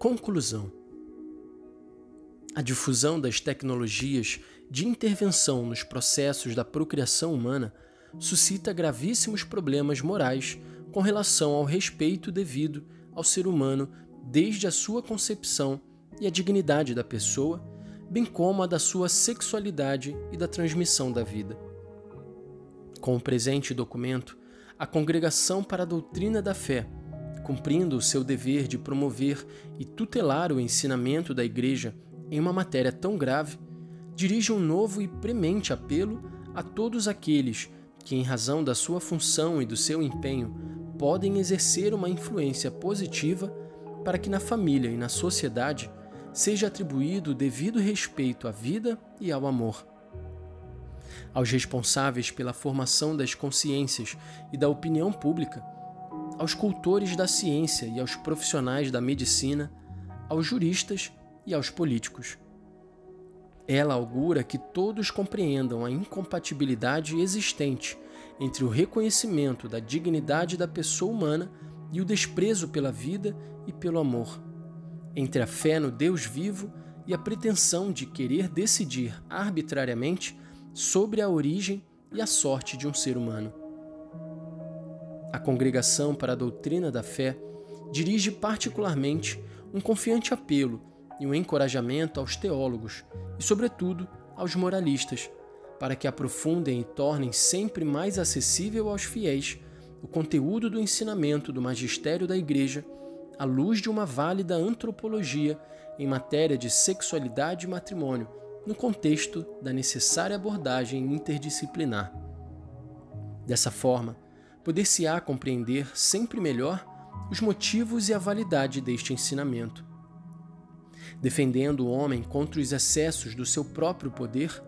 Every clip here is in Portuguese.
Conclusão: A difusão das tecnologias de intervenção nos processos da procriação humana suscita gravíssimos problemas morais com relação ao respeito devido ao ser humano desde a sua concepção e a dignidade da pessoa, bem como a da sua sexualidade e da transmissão da vida. Com o presente documento, a Congregação para a Doutrina da Fé, cumprindo o seu dever de promover e tutelar o ensinamento da Igreja em uma matéria tão grave, dirige um novo e premente apelo a todos aqueles que, em razão da sua função e do seu empenho, podem exercer uma influência positiva para que na família e na sociedade seja atribuído o devido respeito à vida e ao amor. Aos responsáveis pela formação das consciências e da opinião pública, aos cultores da ciência e aos profissionais da medicina, aos juristas e aos políticos. Ela augura que todos compreendam a incompatibilidade existente entre o reconhecimento da dignidade da pessoa humana e o desprezo pela vida e pelo amor, entre a fé no Deus vivo e a pretensão de querer decidir arbitrariamente sobre a origem e a sorte de um ser humano. A Congregação para a Doutrina da Fé dirige particularmente um confiante apelo e um encorajamento aos teólogos e, sobretudo, aos moralistas, para que aprofundem e tornem sempre mais acessível aos fiéis o conteúdo do ensinamento do magistério da Igreja à luz de uma válida antropologia em matéria de sexualidade e matrimônio, no contexto da necessária abordagem interdisciplinar. Dessa forma, poder-se-á compreender sempre melhor os motivos e a validade deste ensinamento defendendo o homem contra os excessos do seu próprio poder,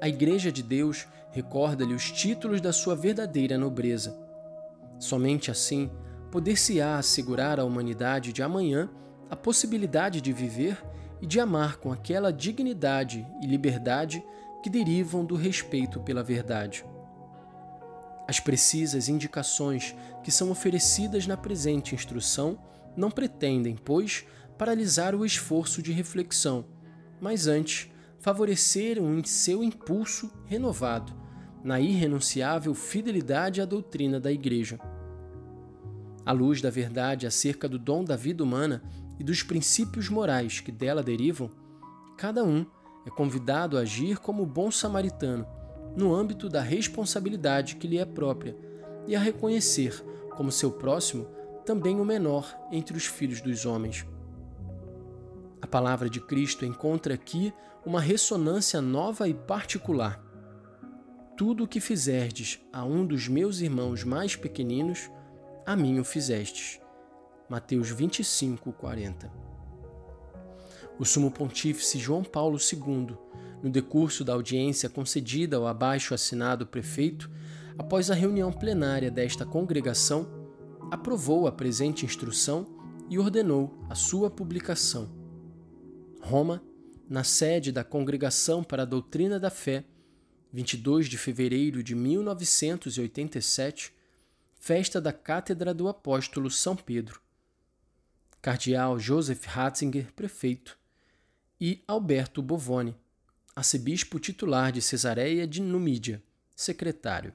a Igreja de Deus recorda-lhe os títulos da sua verdadeira nobreza. Somente assim poder-se-á assegurar à humanidade de amanhã a possibilidade de viver e de amar com aquela dignidade e liberdade que derivam do respeito pela verdade. As precisas indicações que são oferecidas na presente instrução não pretendem, pois, paralisar o esforço de reflexão, mas antes favorecer um seu impulso renovado na irrenunciável fidelidade à doutrina da Igreja. À luz da verdade acerca do dom da vida humana e dos princípios morais que dela derivam, cada um é convidado a agir como bom samaritano no âmbito da responsabilidade que lhe é própria e a reconhecer como seu próximo também o menor entre os filhos dos homens. A palavra de Cristo encontra aqui uma ressonância nova e particular. Tudo o que fizerdes a um dos meus irmãos mais pequeninos, a mim o fizestes. Mateus 25, 40. O sumo pontífice João Paulo II, no decurso da audiência concedida ao abaixo assinado prefeito, após a reunião plenária desta congregação, aprovou a presente instrução e ordenou a sua publicação Roma, na sede da Congregação para a Doutrina da Fé, 22 de fevereiro de 1987, festa da Cátedra do Apóstolo São Pedro. Cardeal Joseph Ratzinger, prefeito, e Alberto Bovoni, arcebispo titular de Cesareia de Numídia, secretário.